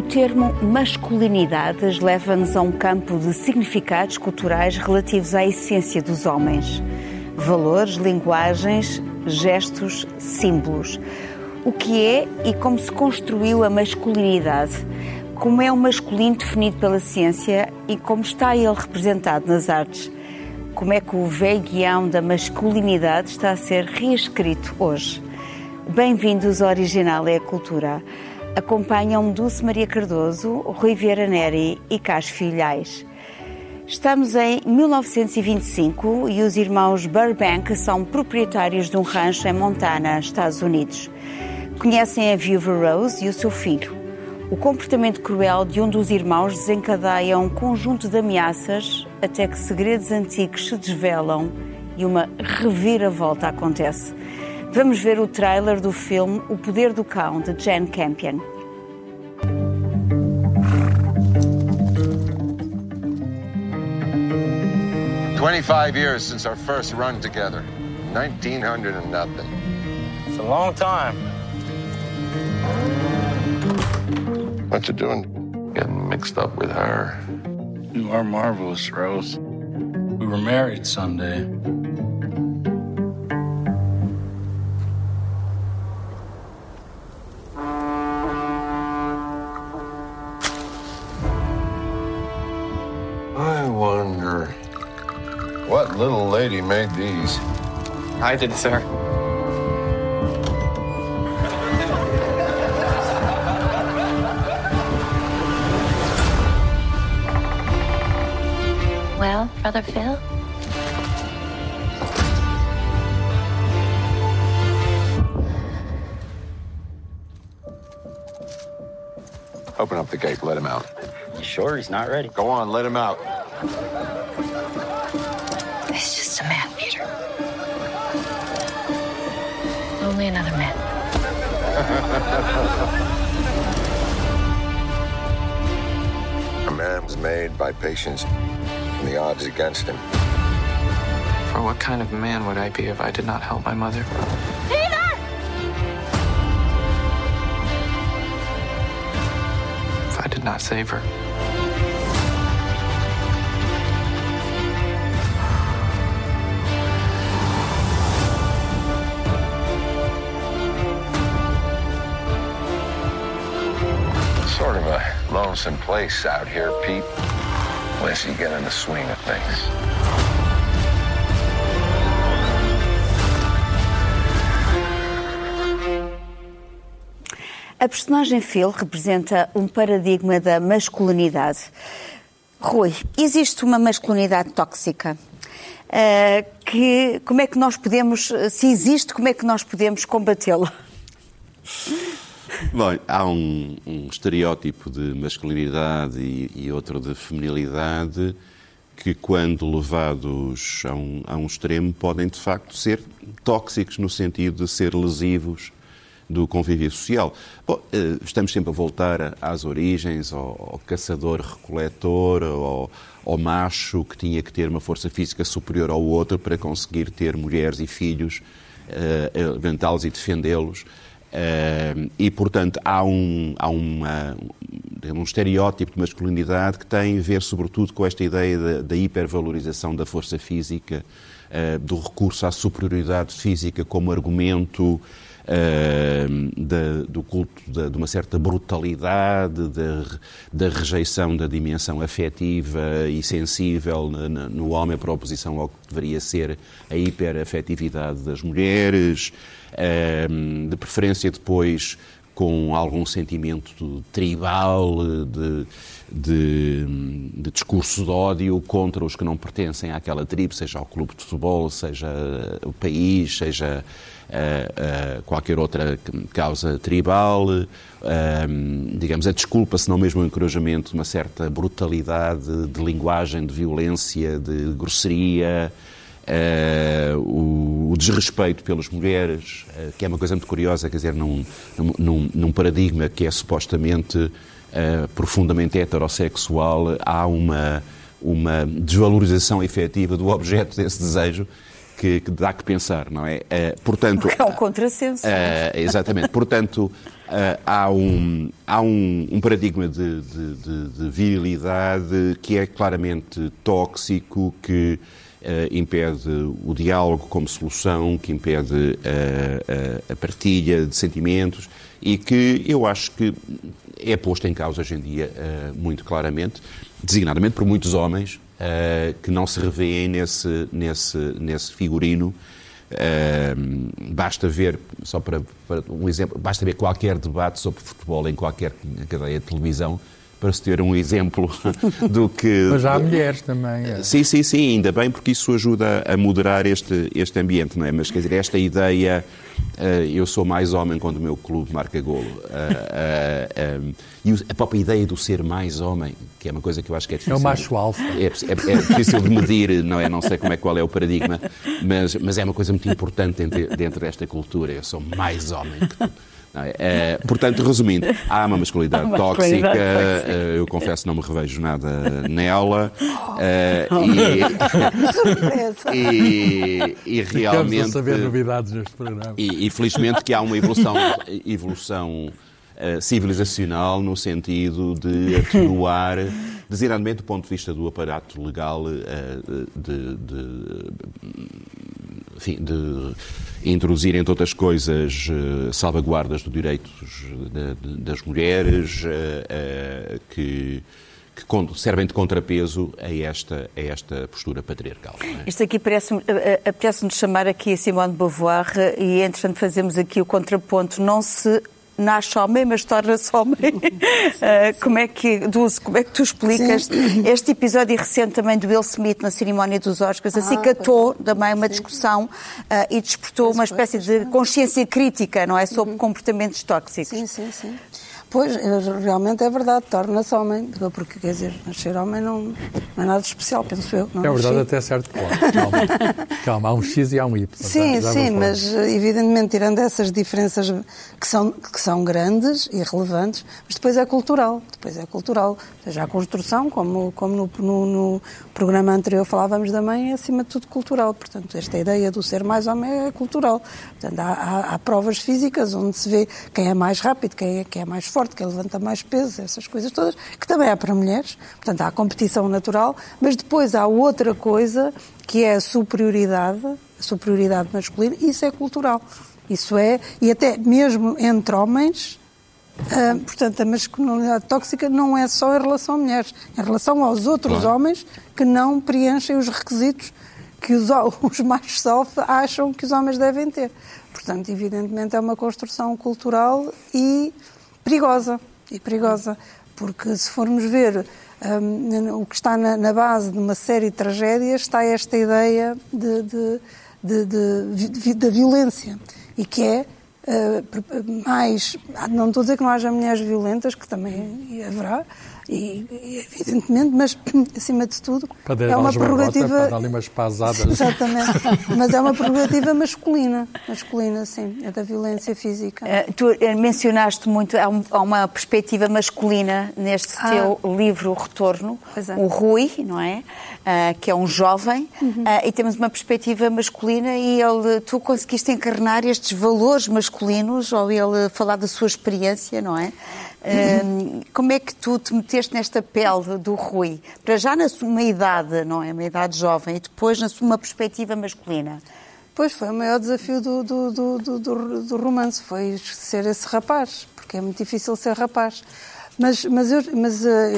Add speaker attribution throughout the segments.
Speaker 1: O termo masculinidades leva-nos a um campo de significados culturais relativos à essência dos homens. Valores, linguagens, gestos, símbolos. O que é e como se construiu a masculinidade? Como é o masculino definido pela ciência e como está ele representado nas artes? Como é que o velho guião da masculinidade está a ser reescrito hoje? Bem-vindos ao Original é a Cultura. Acompanham Dulce Maria Cardoso, Rui Vieira Neri e Cássio Filhais. Estamos em 1925 e os irmãos Burbank são proprietários de um rancho em Montana, Estados Unidos. Conhecem a viúva Rose e o seu filho. O comportamento cruel de um dos irmãos desencadeia um conjunto de ameaças até que segredos antigos se desvelam e uma reviravolta acontece. Vamos ver o trailer do filme O Poder do Cão, de Jane Campion.
Speaker 2: Twenty-five years since our first run together. Nineteen hundred and nothing.
Speaker 3: It's a long time.
Speaker 2: What you doing? Getting mixed up with her.
Speaker 3: You are marvelous, Rose. We were married Sunday.
Speaker 2: Lady made these.
Speaker 4: I did, sir.
Speaker 5: Well, Brother Phil?
Speaker 2: Open up the gate. Let him out.
Speaker 4: You sure he's not ready?
Speaker 2: Go on. Let him out.
Speaker 5: A man
Speaker 2: man's made by patience and the odds against him.
Speaker 4: For what kind of man would I be if I did not help my mother? If I did not save her?
Speaker 2: Place out here, Pete. Unless you get in the swing of things.
Speaker 1: A personagem Phil representa um paradigma da masculinidade. Rui, existe uma masculinidade tóxica. Uh, que, como é que nós podemos, se existe, como é que nós podemos combatê-la?
Speaker 6: Bom, há um, um estereótipo de masculinidade e, e, outro de feminilidade que, quando levados a um, a um extremo, podem de facto ser tóxicos no sentido de ser lesivos do convívio social. Bom, estamos sempre a voltar às origens, ao, ao caçador-recoletor, ao, ao, macho que tinha que ter uma força física superior ao outro para conseguir ter mulheres e filhos, uh, alimentá-los e defendê-los. Uh, e, portanto, há, um, há uma, um estereótipo de masculinidade que tem a ver, sobretudo, com esta ideia da, hipervalorização da força física, uh, do recurso à superioridade física como argumento da, do culto da, de uma certa brutalidade, da, da, rejeição da dimensão afetiva e sensível no, no homem para oposição ao que deveria ser a hiperafetividade das mulheres, uh, de preferência depois com algum sentimento tribal, de, de, de, discurso de ódio contra os que não pertencem àquela tribo, seja o clube de futebol, seja o país, seja uh, qualquer outra causa tribal. Digamos, a desculpa, se não mesmo o encorajamento de uma certa brutalidade de linguagem, de violência, de grosseria. Uh, o, o, desrespeito pelas mulheres, uh, que é uma coisa muito curiosa, quer dizer, num, num, num paradigma que é supostamente uh, profundamente heterossexual, há uma, uma desvalorização efetiva do objeto desse desejo que, que dá que pensar, não é?
Speaker 1: portanto, é um contrassenso.
Speaker 6: exatamente. Portanto, há, um, há um, um paradigma de, de, de, de virilidade que é claramente tóxico, que impede o diálogo como solução, que impede uh, uh, a partilha de sentimentos e que eu acho que é posto em causa hoje em dia muito claramente, designadamente por muitos homens que não se revêem nesse, nesse, nesse figurino. basta ver, só para, para um exemplo, basta ver qualquer debate sobre futebol em qualquer cadeia de televisão para se ter um exemplo do que.
Speaker 7: Mas há mulheres também. É.
Speaker 6: Sim, sim, sim, ainda bem, porque isso ajuda a moderar este, este ambiente, não é? Mas quer dizer, esta ideia. Uh, eu sou mais homem quando o meu clube marca golo. Uh, uh, e a própria ideia do ser mais homem, que é uma coisa que eu acho que é difícil.
Speaker 7: É o macho alfa.
Speaker 6: É, é, é, difícil de medir, não é? Não sei como é, qual é o paradigma, mas, mas é uma coisa muito importante dentro, dentro desta cultura. Eu sou mais homem que tu. É? é, portanto, resumindo, há uma masculinidade uma tóxica, tóxica. Uh, eu confesso não me revejo nada nela. Uh, e, e, e, realmente.
Speaker 7: a saber novidades neste programa.
Speaker 6: E, e felizmente que há uma evolução, evolução uh, civilizacional no sentido de atenuar designadamente do ponto de vista do aparato legal de, de, enfim, de introduzir, entre outras coisas, eh, salvaguardas dos direitos das mulheres, eh, eh, que que servem de contrapeso a esta, a esta postura patriarcal.
Speaker 1: É? Isto aqui parece-nos chamar aqui a Simone de Beauvoir e, entretanto, fazemos aqui o contraponto. Não se nasce homem, mas torna-se homem. uh, como, é que, Dulce, como é que tu explicas Sim. este episódio recente também do Will Smith na cerimónia dos Oscars? Ah, acicatou ah, também uma discussão uh, e despertou uma espécie de consciência crítica, não é? Sobre uhum. comportamentos tóxicos.
Speaker 8: Sim, sim, sim. Pois, realmente é verdade, torna-se homem, porque quer dizer, nascer homem não, não é nada especial, penso eu.
Speaker 7: Não é verdade até certo ponto. Calma. Calma, há um X e há um Y.
Speaker 8: Sim, sim, mas evidentemente tirando essas diferenças que são, que são grandes e relevantes, mas depois é cultural, depois é cultural. Seja a construção, como, como no, no, no programa anterior falávamos da mãe, é acima de tudo cultural. Portanto, esta ideia do ser mais homem é cultural. Portanto, há, há, há provas físicas onde se vê quem é mais rápido, quem é, quem é mais forte forte, que levanta mais peso, essas coisas todas, que também há para mulheres. Portanto, há a competição natural, mas depois há outra coisa que é a superioridade, a superioridade masculina, e isso é cultural. Isso é, e até mesmo entre homens, Uh, portanto, a masculinidade tóxica não é só em relação a mulheres, é em relação aos outros claro. homens que não preenchem os requisitos que os, os machos alfa acham que os homens devem ter. Portanto, evidentemente, é uma construção cultural e perigosa. E perigosa, porque se formos ver um, o que está na, na, base de uma série de tragédias, está esta ideia de, de, de, da violência. E que é uh, mais. Não estou a dizer que não haja mulheres violentas, que também haverá, e, evidentemente, mas acima de tudo é uma prerrogativa.
Speaker 7: Para ali umas pasadas.
Speaker 8: Exatamente. mas é uma prerrogativa masculina, masculina, sim, é da violência física. Uh,
Speaker 1: tu eh, mencionaste muito, há, um, há uma perspectiva masculina neste ah. teu livro Retorno, é. o Rui, não é? Uh, que é um jovem, uhum. uh, e temos uma perspectiva masculina e ele, tu conseguiste encarnar estes valores masculinos ao ele falar da sua experiência, não é? Como é que tu te meteste nesta pele do Rui? Para já na sua idade, não é? Uma idade jovem, e depois na sua perspectiva masculina.
Speaker 8: Pois foi o maior desafio do, do, do, do, do romance, foi ser esse rapaz, porque é muito difícil ser rapaz. Mas, mas, eu, mas eh,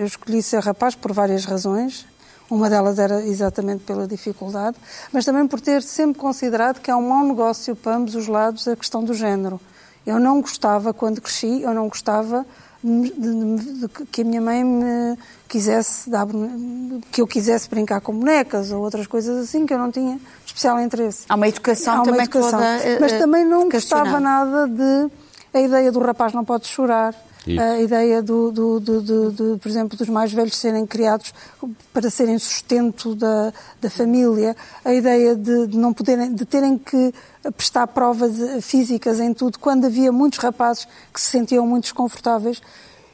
Speaker 8: eu escolhi ser rapaz por várias razões. Uma delas era exatamente pela dificuldade, mas também por ter sempre considerado que é um mau negócio para ambos os lados a questão do género Eu não gostava, quando cresci, eu não gostava de, de- de que a minha mãe me quisesse dar, que eu quisesse brincar com bonecas ou outras coisas assim que eu não tinha especial interesse.
Speaker 1: Há uma educação
Speaker 8: Há uma
Speaker 1: também
Speaker 8: educação.
Speaker 1: toda, eh,
Speaker 8: Mas também não gostava nada de a ideia do rapaz não pode chorar. A ideia, do, do, do, do- por exemplo, dos mais velhos serem criados para serem sustento da, da família, a ideia de, de não poderem, de terem que prestar provas físicas em tudo, quando havia muitos rapazes que se sentiam muito desconfortáveis.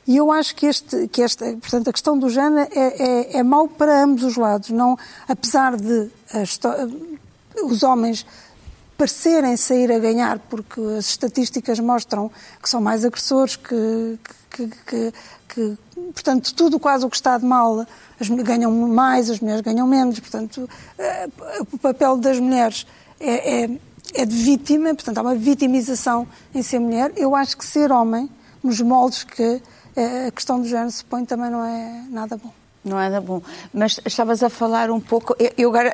Speaker 8: E eu acho que, este, que esta, portanto, a questão do género é, é, é mau para ambos os lados. Não, apesar de a os homens parecerem sair a ganhar, porque as estatísticas mostram que são mais agressores, que, que, que- que- portanto, tudo quase o que está de mal, as mulheres ganham mais, as mulheres ganham menos, portanto, eh, o papel das mulheres é, é- é de vítima, portanto, há uma vitimização em ser mulher. Eu acho que ser homem, nos moldes que eh, a questão do género se põe, também não é nada bom.
Speaker 1: Não é nada bom. Mas estavas a falar um pouco. Eu, eu eu,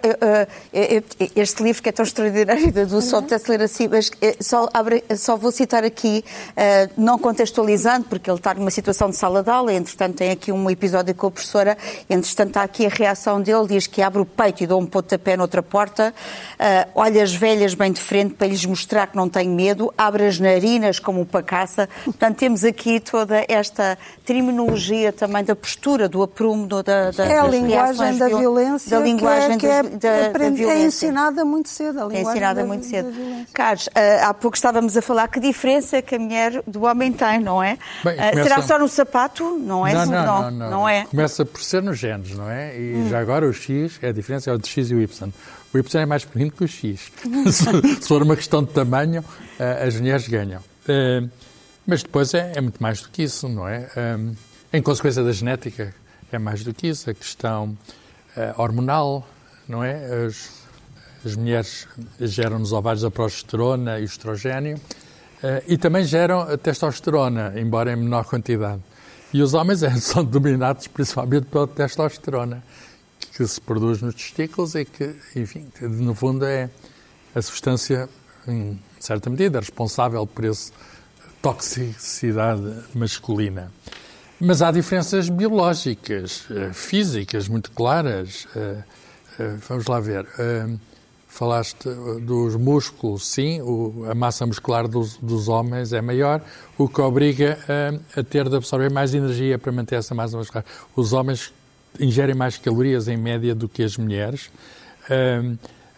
Speaker 1: eu, eu, este livro que é tão extraordinário da do só apetece ler assim, mas eh, só, abre, só vou citar aqui, eh, não contextualizando, porque ele está numa situação de sala de aula, entretanto tem aqui um episódio com a professora, entretanto está aqui a reação dele, diz que abre o peito e dá um pontapé noutra porta, eh, olha as velhas bem de frente para lhes mostrar que não tem medo, abre as narinas como um pacaça. Portanto, temos aqui toda esta terminologia também da postura, do aprumo, do- da, da,
Speaker 8: É a linguagem da
Speaker 1: viol-
Speaker 8: violência
Speaker 1: da linguagem
Speaker 8: que é, que
Speaker 1: da,
Speaker 8: é,
Speaker 1: da
Speaker 8: aprende- é
Speaker 1: violência.
Speaker 8: ensinada muito cedo. A
Speaker 1: É
Speaker 8: linguagem
Speaker 1: ensinada
Speaker 8: da-
Speaker 1: muito
Speaker 8: da
Speaker 1: cedo. Carlos, ah, há pouco estávamos a falar que diferença que a mulher do homem tem, não é?
Speaker 7: Bem,
Speaker 1: Ah,
Speaker 7: começa-
Speaker 1: Será só no sapato? Não é?
Speaker 7: não, não, não,
Speaker 1: não é?
Speaker 7: Começa por ser nos genes, não é? E já agora o X, é a diferença é entre o X e o Y. O Y é mais pequenino que o X. se, for uma questão de tamanho, eh, as mulheres ganham. Eh, Mas depois é, é muito mais do que isso, não é? Eh, Em consequência da genética, é mais do que isso. A questão eh, hormonal, não é? As, as mulheres geram nos ovários a progesterona e o estrogênio eh, e também geram a testosterona, embora em menor quantidade. E os homens eh, são dominados principalmente pela testosterona, que se produz nos testículos e que, enfim, no fundo é a substância, em certa medida, responsável por essa toxicidade masculina. Mas há diferenças biológicas, eh, físicas, muito claras. Eh, eh, Vamos lá ver. Falaste dos músculos, sim, a massa muscular dos, dos homens é maior, o que obriga eh, a ter de absorver mais energia para manter essa massa muscular. Os homens ingerem mais calorias em média do que as mulheres. Eh,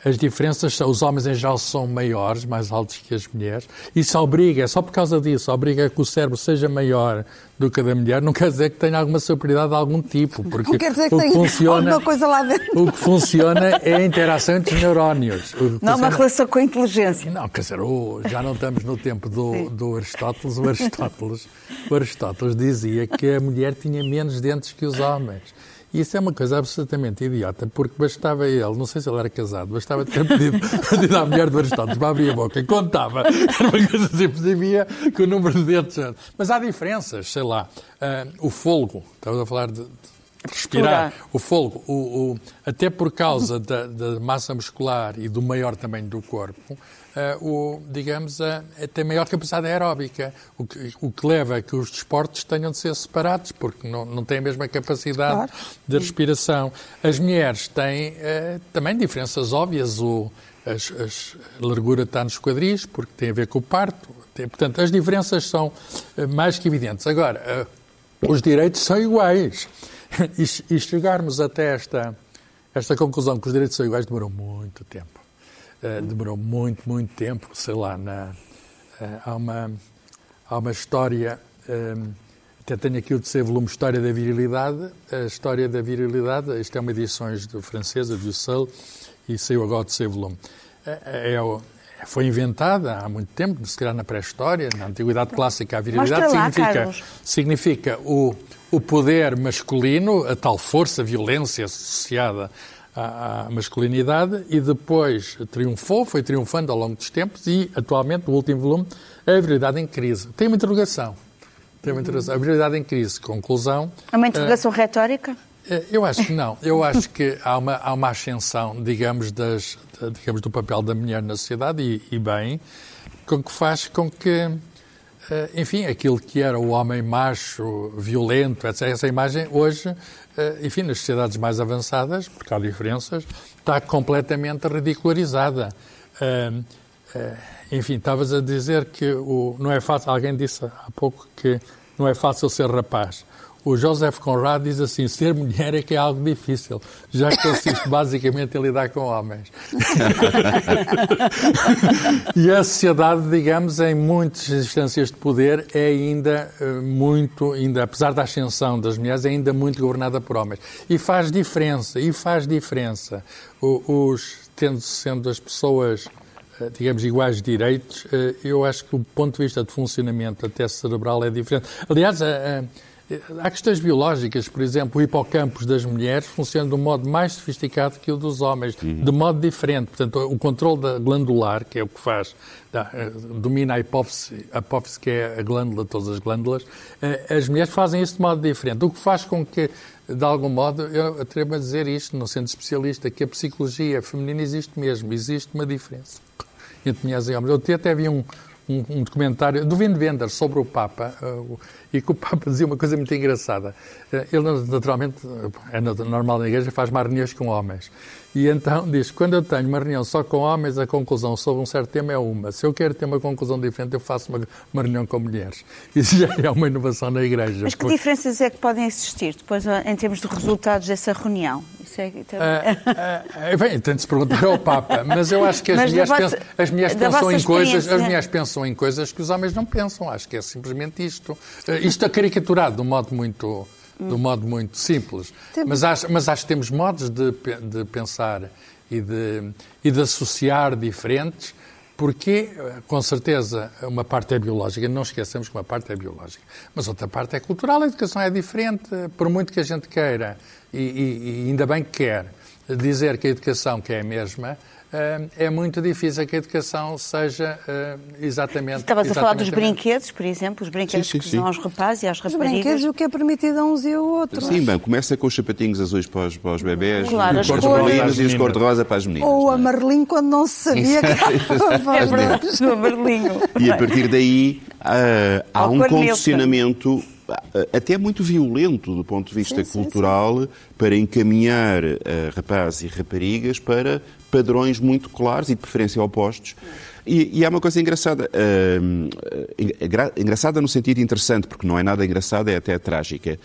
Speaker 7: as diferenças são, os homens em geral são maiores, mais altos que as mulheres. Isso obriga, só por causa disso, obriga que o cérebro seja maior do que a da mulher. Não quer dizer que tenha alguma superioridade de algum tipo, porque
Speaker 8: Não quer dizer que
Speaker 7: o que funciona,
Speaker 8: alguma coisa lá dentro.
Speaker 7: o que funciona é a interação entre os neurónios.
Speaker 1: Não há uma
Speaker 7: funciona-
Speaker 1: relação com a inteligência.
Speaker 7: não, quer dizer, oh, já não estamos no tempo do, do Aristóteles. O Aristóteles. O Aristóteles dizia que a mulher tinha menos dentes que os homens. E isso é uma coisa absolutamente idiota, porque bastava ele, não sei se ele era casado, bastava ter pedido, pedido à mulher do Aristóteles para abrir a boca e contava. Era uma coisa simples e via que o número de dentes. Mas há diferenças, sei lá. ah, o folgo, estamos a falar de, de respirar. O folgo, o, o- até por causa da, da massa muscular e do maior tamanho do corpo, o, digamos, eh, tem maior capacidade aeróbica, o que, o que leva a que os desportos tenham de ser separados, porque não, não têm a mesma capacidade
Speaker 8: Claro.
Speaker 7: de respiração. As mulheres têm eh, também diferenças óbvias. O, as- as- a largura está nos quadris, porque tem a ver com o parto. Tem- portanto, as diferenças são eh, mais que evidentes. Agora, eh, os direitos são iguais. E, e chegarmos até esta, esta conclusão que os direitos são iguais demorou muito tempo. Eh, demorou muito, muito tempo. Sei lá, na, eh, há, uma, há uma história, eh, até tenho aqui o terceiro volume, História da Virilidade. A História da Virilidade, isto é uma edições do francesa, do Seul, e saiu agora o terceiro volume. É, é o- foi inventada há muito tempo, se calhar na pré-história, na Antiguidade Clássica, a virilidade
Speaker 1: lá,
Speaker 7: significa,
Speaker 1: Carlos.
Speaker 7: significa o, o poder masculino, a tal força, violência associada à, à masculinidade, e depois triunfou, foi triunfando ao longo dos tempos, e atualmente, o último volume, a virilidade em crise. Tem uma interrogação. Tem uma interrogação. A virilidade em crise, conclusão.
Speaker 1: É uma interrogação retórica?
Speaker 7: Eh, Eu acho que não. Eu acho que há uma, há uma ascensão, digamos, das, da- digamos, do papel da mulher na sociedade e, e bem, com que faz com que eh, enfim, aquilo que era o homem macho, violento, etc. Essa imagem hoje, enfim, nas sociedades mais avançadas, porque há diferenças, está completamente ridicularizada. Eh, enfim, estavas a dizer que o, não é fácil, alguém disse há pouco que não é fácil ser rapaz. O Joseph Conrad diz assim: ser mulher é que é algo difícil, já que consiste basicamente em lidar com homens. e a sociedade, digamos, em muitas instâncias de poder, é ainda eh, muito, ainda, apesar da ascensão das mulheres, é ainda muito governada por homens. E faz diferença, e faz diferença. Os, tendo, sendo as pessoas eh, digamos, iguais direitos, eh, eu acho que o ponto de vista de funcionamento até cerebral é diferente. Aliás, Há questões biológicas, por exemplo, o hipocampo das mulheres funciona de um modo mais sofisticado que o dos homens, uhum. de modo diferente. Portanto, o controle da glandular, que é o que faz, eh, domina a hipófise, a hipófise, que é a glândula todas as glândulas, eh, as mulheres fazem isso de modo diferente. O que faz com que, de algum modo, eu atrevo a dizer isto, não sendo especialista, que a psicologia feminina existe mesmo, existe uma diferença entre mulheres e homens. Eu até vi um, um, um documentário do Vin Wenders sobre o Papa, uh, e que o Papa dizia uma coisa muito engraçada. Uh, ele, naturalmente, é normal na igreja, faz mais reuniões com homens. E então diz: quando eu tenho uma reunião só com homens, a conclusão sobre um certo tema é uma. Se eu quero ter uma conclusão diferente, eu faço uma, uma reunião com mulheres. Isso já é uma inovação na igreja.
Speaker 1: Mas que porque... diferenças é que podem existir depois em termos de resultados dessa reunião? Isso é,
Speaker 7: uh, uh, bem, tem de se perguntar ao Papa, mas eu acho que as mulheres, vossa, pensam, as mulheres pensam em coisas, as mulheres pensam em coisas que os homens não pensam. Acho que é simplesmente isto. Isto é caricaturado de um modo muito, de um modo muito simples. Mas acho, mas acho que temos modos de, de pensar e de, e de associar diferentes porque, com certeza, uma parte é biológica, não esqueçamos que uma parte é biológica, mas outra parte é cultural, a educação é diferente, por muito que a gente queira, e, e, e ainda bem que quer, dizer que a educação que é a mesma, eh, é muito difícil que a educação seja uh, exatamente.
Speaker 1: Estavas a falar dos brinquedos, por exemplo, os brinquedos sim, sim, que sim. aos rapazes e às raparigas.
Speaker 8: Os brinquedos, o que é permitido a uns e a outros.
Speaker 6: Sim, bem, começa com os sapatinhos azuis para os, para os bebés, claro, os cor-de-rolinos e os cor-de-rosa para as meninas.
Speaker 8: Ou o amarelinho quando não se sabia que era
Speaker 1: o amarelinho.
Speaker 6: E a partir daí uh, há um condicionamento até muito violento do ponto de vista sim, cultural sim, sim. para encaminhar uh, rapazes e raparigas para padrões muito claros e de preferência opostos. E, e há uma coisa engraçada, uh, engraçada no sentido interessante, porque não é nada engraçada, é até trágica,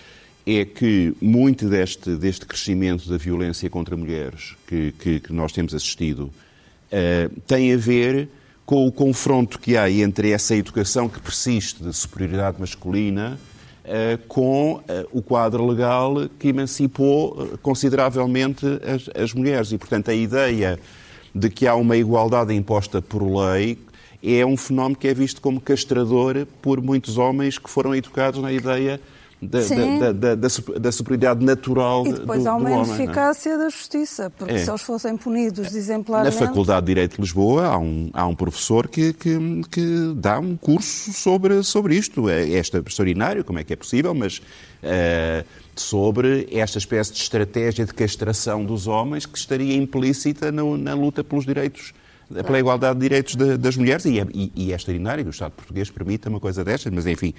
Speaker 6: é que muito deste, deste crescimento da violência contra mulheres que, que, que nós temos assistido uh, tem a ver com o confronto que há entre essa educação que persiste de superioridade masculina com uh, o quadro legal que emancipou uh, consideravelmente as, as, mulheres. E, portanto, a ideia de que há uma igualdade imposta por lei é um fenómeno que é visto como castrador por muitos homens que foram educados na ideia da, da, da, da, da, superioridade natural
Speaker 8: E depois
Speaker 6: do,
Speaker 8: há uma
Speaker 6: é?
Speaker 8: ineficácia da justiça, porque é. se eles fossem punidos exemplarmente...
Speaker 6: Na Faculdade de Direito de Lisboa há um, há um professor que, que, que dá um curso sobre, sobre isto. É, é extraordinário, como é que é possível, mas... Uh, sobre esta espécie de estratégia de castração dos homens que estaria implícita no, na luta pelos direitos pela igualdade de direitos de, das mulheres e é, e, e é extraordinário que o Estado português permita uma coisa destas, mas enfim...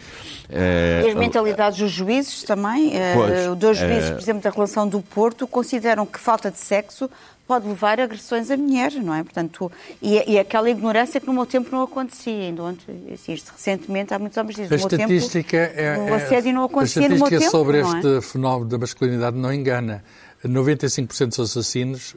Speaker 1: Uh, e as mentalidades dos juízes também, uh, pois, dois juízes, uh, por exemplo, da relação do Porto, consideram que falta de sexo pode levar a agressões a mulheres, não é? Portanto, e, e aquela ignorância que no meu tempo não acontecia. Ainda assim, isto recentemente há muitos homens que dizem, no meu tempo é, o assédio não acontecia no meu tempo,
Speaker 7: sobre
Speaker 1: não
Speaker 7: é? este fenómeno da masculinidade não engana. 95% dos assassinos,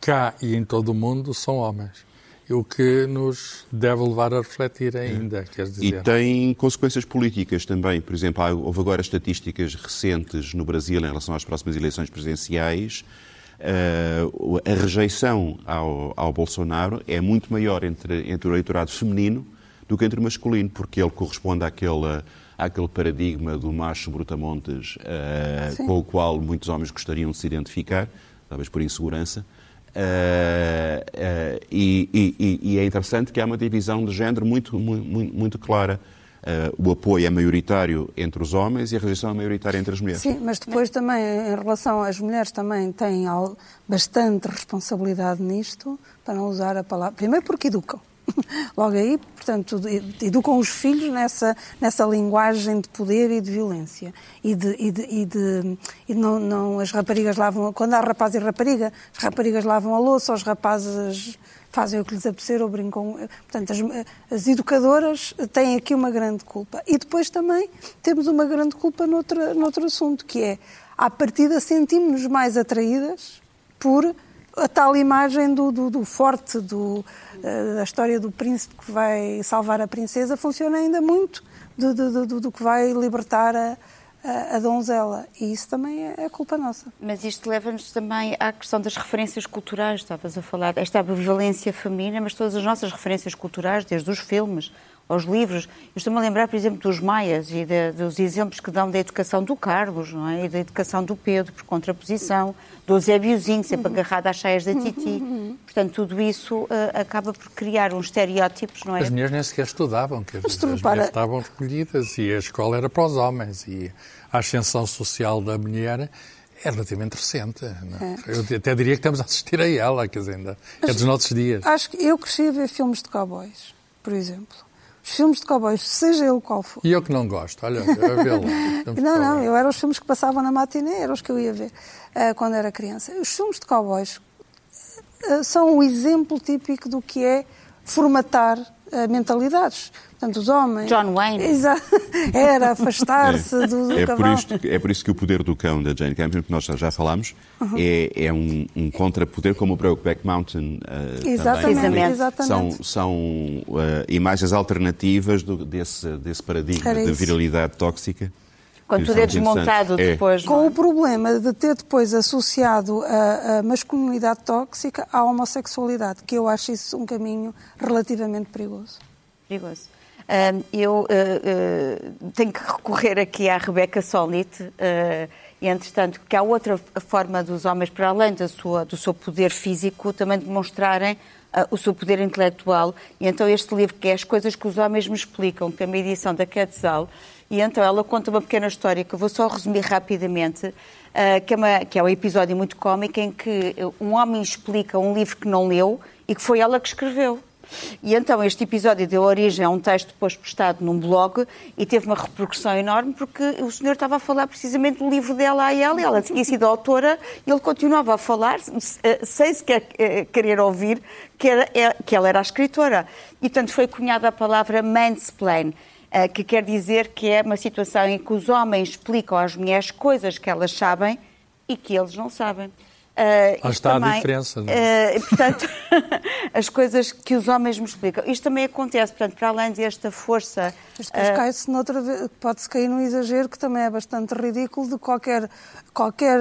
Speaker 7: cá e em todo o mundo, são homens o que nos deve levar a refletir ainda, quer dizer.
Speaker 6: E tem consequências políticas também. Por exemplo, houve agora estatísticas recentes no Brasil em relação às próximas eleições presidenciais. Uh, a rejeição ao, ao, Bolsonaro é muito maior entre, entre o eleitorado feminino do que entre o masculino, porque ele corresponde àquele, àquele paradigma do macho brutamontes uh, com o qual muitos homens gostariam de se identificar, talvez por insegurança. Uh, uh, e, e, e, é interessante que há uma divisão de género muito, muito, muito clara. Uh, o apoio é maioritário entre os homens e a rejeição é maioritária entre as mulheres.
Speaker 8: Sim, mas depois também, em relação às mulheres, também têm bastante responsabilidade nisto, para não usar a palavra. Primeiro porque educam. logo aí, portanto, educam os filhos nessa, nessa linguagem de poder e de violência. E de, e de, e de, e não, não, as raparigas lavam, quando há rapaz e rapariga, as raparigas lavam a louça, os rapazes fazem o que lhes apetecer ou brincam. Portanto, as, as, educadoras têm aqui uma grande culpa. E depois também temos uma grande culpa noutra, noutro assunto, que é, à partida, sentimos-nos mais atraídas por a tal imagem do, do, do forte, do, uh, da história do príncipe que vai salvar a princesa, funciona ainda muito do, do, do que vai libertar a, a, a, donzela. E isso também é, é culpa nossa.
Speaker 1: Mas isto leva-nos também à questão das referências culturais. Estavas a falar, esta violência feminina, mas todas as nossas referências culturais, desde os filmes aos livros. Eu estou-me a lembrar, por exemplo, dos maias e de, dos exemplos que dão da educação do Carlos não é? e da educação do Pedro, por contraposição, do Eusébiozinho, sempre uhum. agarrado às cheias da Titi. Uhum. Portanto, tudo isso uh, acaba por criar uns estereótipos, não é?
Speaker 7: As mulheres nem sequer estudavam, quer dizer, as mulheres estavam recolhidas e a escola era para os homens e a ascensão social da mulher é relativamente recente. É? Eu até diria que estamos a assistir a ela, quer dizer, ainda é dos nossos dias.
Speaker 8: Acho que eu cresci a ver filmes de cowboys, por exemplo os filmes de cowboys, seja ele qual for.
Speaker 7: E eu que não gosto, olha, eu
Speaker 8: lá. não, não, eu era os filmes que passavam na matiné, eram os que eu ia ver uh, quando era criança. Os filmes de cowboys uh, são o exemplo típico do que é formatar mentalidades. Portanto, os homens.
Speaker 1: John Wayne.
Speaker 8: Exato. Era afastar-se é. do, do
Speaker 6: é
Speaker 8: cavalo.
Speaker 6: Por isto, é por isso que o poder do cão da Jane Campion, que nós já falámos, uhum. é, é um, um contrapoder como o Brokeback Mountain. Uh,
Speaker 8: exatamente.
Speaker 6: Também.
Speaker 8: exatamente.
Speaker 6: São, são uh, imagens alternativas do, desse, desse paradigma da virilidade tóxica.
Speaker 1: Quando tudo é desmontado é. depois.
Speaker 8: Com é? o problema de ter depois associado a, a, masculinidade tóxica à homossexualidade, que eu acho isso um caminho relativamente perigoso.
Speaker 1: Perigoso eu uh, uh, tenho que recorrer aqui à Rebeca Solnit, uh, e entretanto, que há outra forma dos homens, para além da sua, do seu poder físico, também demonstrarem o seu poder intelectual. E então este livro, que é As Coisas que os Homens Me Explicam, que é uma edição da Quetzal, e então ela conta uma pequena história que eu vou só resumir rapidamente, que, é uma, que é um episódio muito cómico em que um homem explica um livro que não leu e que foi ela que escreveu. E então este episódio deu origem a um texto depois postado num blog e teve uma repercussão enorme porque o senhor estava a falar precisamente do livro dela a ela, ela tinha sido autora e ele continuava a falar eh, sem sequer eh, querer ouvir que, era, é, que ela era a escritora. E portanto foi cunhada a palavra mansplain eh, que quer dizer que é uma situação em que os homens explicam às mulheres coisas que elas sabem e que eles não sabem.
Speaker 7: Uh, Lá está também, a diferença. Não
Speaker 1: é? Uh, portanto, as coisas que os homens me explicam. Isto também acontece, portanto, para além desta força.
Speaker 8: Mas depois uh, cai-se noutra pode-se cair num exagero que também é bastante ridículo de qualquer, qualquer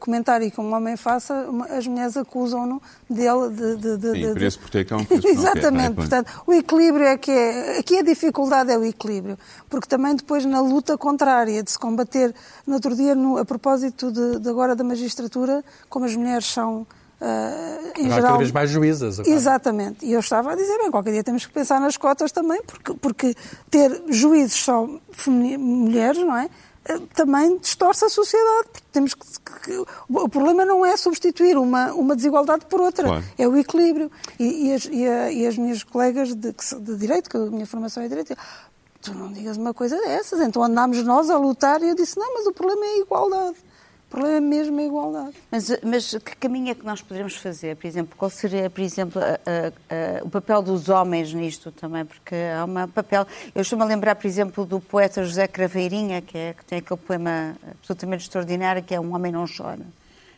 Speaker 8: comentário que um homem faça, as mulheres acusam-no dele de. de, de,
Speaker 6: Sim,
Speaker 8: de,
Speaker 6: preço por ter cão,
Speaker 8: preço Exatamente,
Speaker 6: por
Speaker 8: portanto, o equilíbrio é que é. Aqui a dificuldade é o equilíbrio, porque também depois na luta contrária de se combater, no outro dia, no, a propósito de, de agora da magistratura, como as mulheres são. Uh, em geral,
Speaker 7: cada vez mais juízas.
Speaker 8: Agora. Exatamente. E eu estava a dizer, bem, qualquer dia temos que pensar nas cotas também, porque, porque ter juízes só mulheres, não é? Eh, também distorce a sociedade. Temos que, que, o problema não é substituir uma, uma desigualdade por outra, claro. é o equilíbrio. E, e, as, e, a, e, as, minhas colegas de, de Direito, que a minha formação é Direito, tu não digas uma coisa dessas. Então andámos nós a lutar e eu disse, não, mas o problema é a igualdade. Problema é mesmo a igualdade.
Speaker 1: Mas, mas que caminho é que nós poderemos fazer? Por exemplo, qual seria, por exemplo, a, a, a, o papel dos homens nisto também? Porque há um papel... Eu estou-me a lembrar, por exemplo, do poeta José Craveirinha, que, é, que tem aquele poema absolutamente extraordinário, que é Um Homem Não Chora.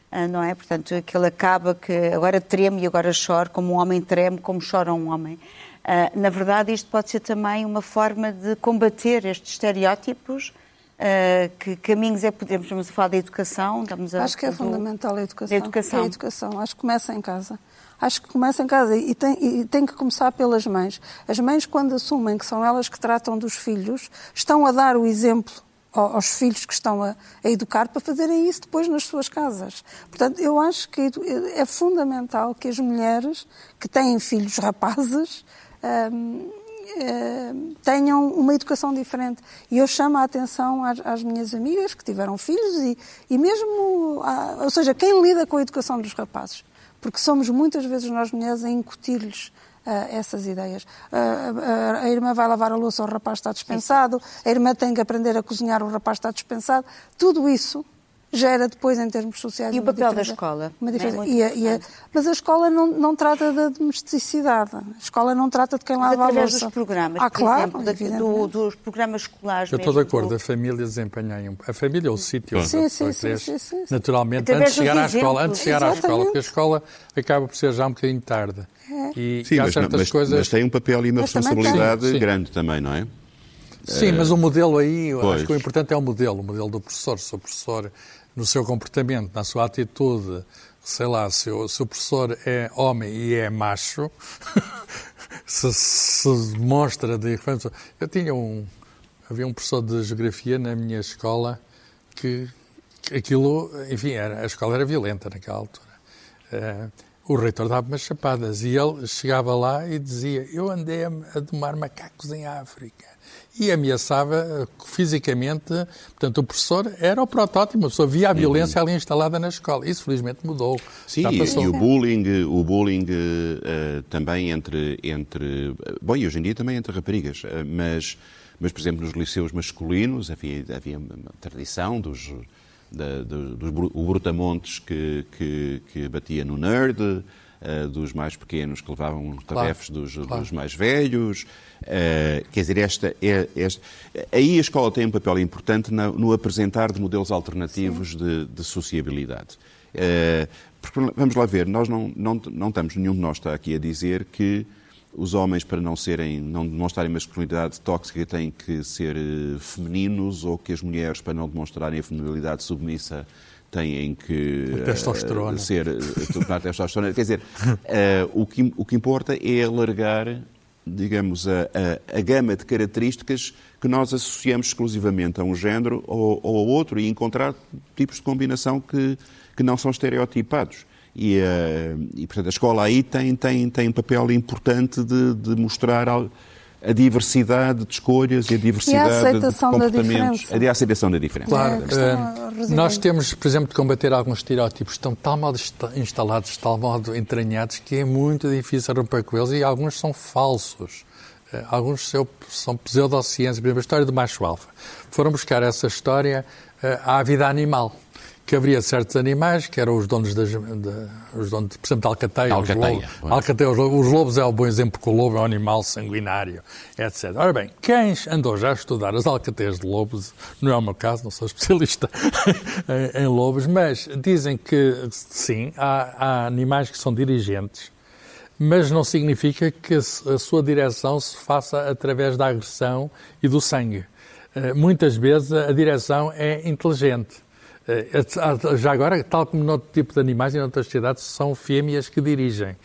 Speaker 1: Ah, não é? Portanto, que ele acaba que agora treme e agora chora, como um homem treme, como chora um homem. Uh, na verdade, isto pode ser também uma forma de combater estes estereótipos Uh, que caminhos é que podemos, estamos a falar da educação? Estamos a,
Speaker 8: Acho que é
Speaker 1: do,
Speaker 8: fundamental a educação.
Speaker 1: A educação.
Speaker 8: É a educação. Acho que começa em casa. Acho que começa em casa e tem, e tem que começar pelas mães. As mães, quando assumem que são elas que tratam dos filhos, estão a dar o exemplo aos filhos que estão a, a, educar para fazerem isso depois nas suas casas. Portanto, eu acho que é fundamental que as mulheres que têm filhos rapazes um, eh, tenham uma educação diferente. E eu chamo a atenção às, às minhas amigas que tiveram filhos e, e mesmo, a, ou seja, quem lida com a educação dos rapazes. Porque somos muitas vezes nós mulheres a incutir-lhes ah, essas ideias. Ah, a, a irmã vai lavar a louça, o rapaz está dispensado, a irmã tem que aprender a cozinhar, o rapaz está dispensado. Tudo isso gera depois, em termos sociais,
Speaker 1: E o papel da escola? É
Speaker 8: diferença.
Speaker 1: muito
Speaker 8: E a- e a- mas a escola não, não trata da domesticidade. A escola não trata de quem
Speaker 1: Mas
Speaker 8: lava a
Speaker 1: através
Speaker 8: louça.
Speaker 1: dos programas,
Speaker 8: ah,
Speaker 1: por
Speaker 8: claro,
Speaker 1: exemplo, do- dos programas escolares
Speaker 7: Eu estou de acordo,
Speaker 1: do-
Speaker 7: a família desempenha aí um... A família é o sítio onde
Speaker 8: Sim,
Speaker 7: a
Speaker 8: sim, sim, sim, sim, sim.
Speaker 7: naturalmente,
Speaker 1: Através
Speaker 7: antes de chegar à escola, antes de chegar à escola, porque a escola acaba por ser já um bocadinho tarde. E,
Speaker 6: Sim,
Speaker 7: e há
Speaker 6: mas,
Speaker 7: certas
Speaker 6: mas-
Speaker 7: coisas...
Speaker 6: mas tem um papel e uma
Speaker 8: Mas
Speaker 6: responsabilidade
Speaker 7: Sim, sim.
Speaker 6: grande também, não é?
Speaker 7: Sim, mas o modelo aí,
Speaker 6: Pois.
Speaker 7: acho que o importante é o modelo, o modelo do professor. Se o professor, no seu comportamento, na sua atitude, sei lá, se o, se o professor é homem e é macho, se, se demonstra de Eu tinha um. Havia um professor de geografia na minha escola que, aquilo, enfim, era, a escola era violenta naquela altura. Eh, o reitor dava umas chapadas e ele chegava lá e dizia: Eu andei a domar macacos em África. E ameaçava eh, fisicamente. Portanto, o professor era o protótipo, a pessoa via a violência ali instalada na escola. Isso, felizmente, mudou.
Speaker 6: Sim, e, o bullying, o bullying eh, também entre, entre. Bom, e hoje em dia também entre raparigas, eh, mas, mas, por exemplo, nos liceus masculinos havia, havia uma tradição dos. Da, do- dos o Brutamontes que, que, que batia no nerd, eh, dos mais pequenos que levavam os
Speaker 7: Claro,
Speaker 6: dos,
Speaker 7: claro.
Speaker 6: dos mais velhos. eh, quer dizer, esta, é, esta- aí a escola tem um papel importante na- no apresentar de modelos alternativos de, de sociabilidade. Eh, porque, vamos lá ver, nós não, não, não estamos, nenhum de nós está aqui a dizer que os homens, para não serem, não demonstrarem masculinidade tóxica, têm que ser femininos, ou que as mulheres, para não demonstrarem a feminilidade submissa, têm que
Speaker 7: A testosterona.
Speaker 6: eh, ser eh, tomar testosterona. Quer dizer, eh, o, que, o que importa é alargar, digamos, a, a, a gama de características que nós associamos exclusivamente a um género ou, ou a outro e encontrar tipos de combinação que, que não são estereotipados. E, eh, e, portanto, a escola aí tem, tem, tem um papel importante de, de mostrar al- a diversidade de escolhas e a diversidade de
Speaker 8: aceitação da
Speaker 6: comportamentos.
Speaker 8: diferença.
Speaker 6: a aceitação da diferença.
Speaker 7: Claro,
Speaker 8: É, a
Speaker 7: eh,
Speaker 8: é
Speaker 7: nós temos, por exemplo, de combater alguns estereótipos que estão de tal modo insta- instalados, de tal modo entranhados, que é muito difícil romper com eles e alguns são falsos. Eh, Alguns são, pseudociências. Por exemplo, a história do macho alfa. Foram buscar essa história eh, à vida animal. Que haveria certos animais que eram os donos das. da- os donos, por exemplo, da alcateia. os
Speaker 6: Alcateia,
Speaker 7: lobos.
Speaker 6: pois.
Speaker 7: Alcateia, os lobos. Os lobos é um bom exemplo, porque o lobo é um animal sanguinário, etc. Ora bem, quem andou já a estudar as alcateias de lobos, não é o meu caso, não sou especialista em, em lobos, mas dizem que sim, há, há animais que são dirigentes, mas não significa que a sua direção se faça através da agressão e do sangue. Eh, Muitas vezes a direção é inteligente. Eh, há- Já agora, tal como noutro tipo de animais e noutras sociedades, são fêmeas que dirigem.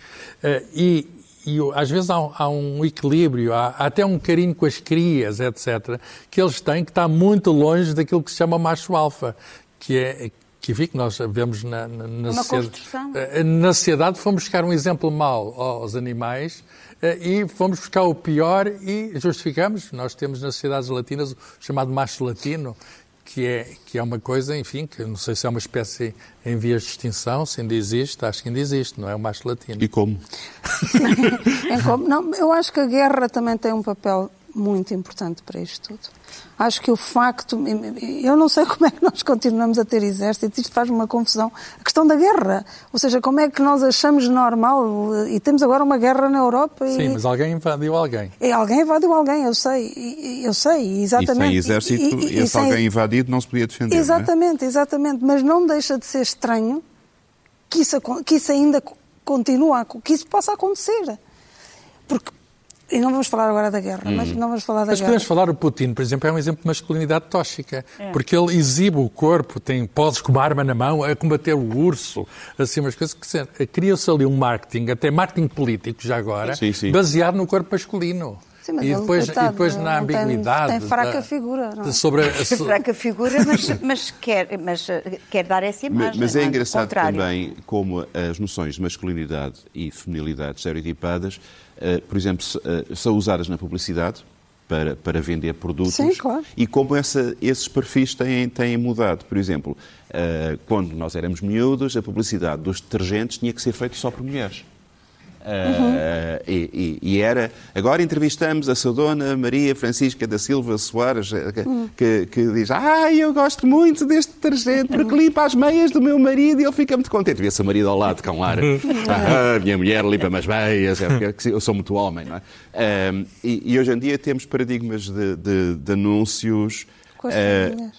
Speaker 7: Eh, E, e às vezes há, um- há um equilíbrio, há, há até um carinho com as crias, etc., que eles têm que está muito longe daquilo que se chama macho alfa, que é que, enfim, que nós vemos na, na, na sociedade.
Speaker 1: construção.
Speaker 7: Eh, Na sociedade fomos buscar um exemplo mau aos animais e fomos buscar o pior e justificamos. Nós temos nas sociedades latinas o chamado macho latino, que é, que é uma coisa, enfim, que não sei se é uma espécie em vias de extinção, se ainda existe, acho que ainda existe, não é o macho latino.
Speaker 6: E como?
Speaker 8: Em como- não, eu acho que a guerra também tem um papel muito importante para isto tudo. Acho que o facto. Eu não sei como é que nós continuamos a ter exército, isto faz uma confusão. A questão da guerra. Ou seja, como é que nós achamos normal. E temos agora uma guerra na Europa e.
Speaker 7: Sim, mas alguém invadiu alguém.
Speaker 8: e alguém invadiu alguém, eu sei. e- e- Eu sei,
Speaker 6: E
Speaker 8: exatamente.
Speaker 6: sem exército,
Speaker 8: E- e- e
Speaker 6: esse
Speaker 8: sem-
Speaker 6: alguém invadido não se podia defender. não é?
Speaker 8: Exatamente, exatamente. Mas não deixa de ser estranho que isso, que isso ainda co- continua, que isso possa acontecer. Porque, e não vamos falar agora da guerra, mas não vamos falar da
Speaker 7: Mas
Speaker 8: guerra.
Speaker 7: podemos falar, o Putin, por exemplo, é um exemplo de masculinidade tóxica, porque ele exibe o corpo, tem poses com uma arma na mão, a combater o urso, assim umas coisas que se- cria-se ali um marketing, até marketing político já agora,
Speaker 6: Sim, sim.
Speaker 7: baseado no corpo masculino.
Speaker 8: Sim, mas
Speaker 7: e,
Speaker 8: ele,
Speaker 7: depois,
Speaker 8: coitado,
Speaker 7: e depois na
Speaker 8: não tem-
Speaker 7: ambiguidade.
Speaker 8: tem fraca
Speaker 7: da-
Speaker 8: figura, não é?
Speaker 7: Sobre a,
Speaker 1: É fraca figura, mas, mas, quer, mas eh, quer dar essa
Speaker 6: Mas,
Speaker 1: imagem.
Speaker 6: mas
Speaker 1: não
Speaker 6: é
Speaker 1: Do
Speaker 6: engraçado
Speaker 1: contrário.
Speaker 6: também como as noções de masculinidade e feminilidade estereotipadas, eh, por exemplo, eh, são usadas na publicidade para, para vender produtos
Speaker 8: Sim, claro.
Speaker 6: e como essa- esses perfis têm, têm mudado. Por exemplo, quando nós éramos miúdos, a publicidade dos detergentes tinha que ser feita só por mulheres. Uh, e, e, era. Agora entrevistamos a sua dona Maria Francisca da Silva Soares, que, uhum. que, que diz: Ah, eu gosto muito deste detergente porque limpa as meias do meu marido e ele fica muito contente. Vê-se o marido ao lado com ar: ah, minha mulher limpa-me as meias, é eu sou muito homem, não é? Uh, e, e, hoje em dia temos paradigmas de, de, de anúncios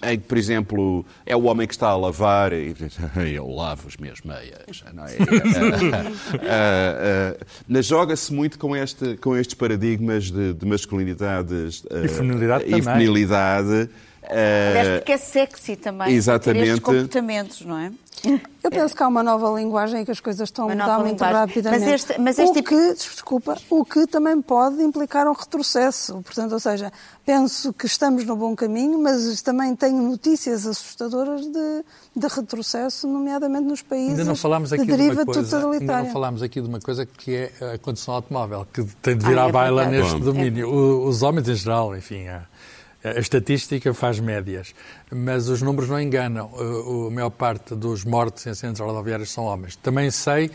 Speaker 6: Em que, por exemplo, é o homem que está a lavar e diz, eu lavo as minhas meias. Não é? uh, uh, Joga-se muito com, este, com estes paradigmas de, de masculinidades
Speaker 7: e feminilidade.
Speaker 6: E feminilidade
Speaker 1: Aliás, porque é sexy também.
Speaker 6: Exatamente. Estes
Speaker 1: comportamentos, não é?
Speaker 8: Eu penso que há uma nova linguagem e que as coisas estão a mudar muito linguagem. rapidamente.
Speaker 1: Mas este, mas este
Speaker 8: o que, desculpa, o que também pode implicar um retrocesso. Portanto, ou seja, penso que estamos no bom caminho, mas também tenho notícias assustadoras de, de retrocesso, nomeadamente nos países
Speaker 7: ainda não falámos aqui
Speaker 8: de deriva
Speaker 7: de coisa,
Speaker 8: totalitária.
Speaker 7: Ainda não falámos aqui de uma coisa que é a condução automóvel, que tem de vir ah, à é baila neste bom. domínio. É. Os homens em geral, enfim, é a estatística faz médias, mas os números não enganam. A maior parte dos mortos em centros rodoviários são homens. Também sei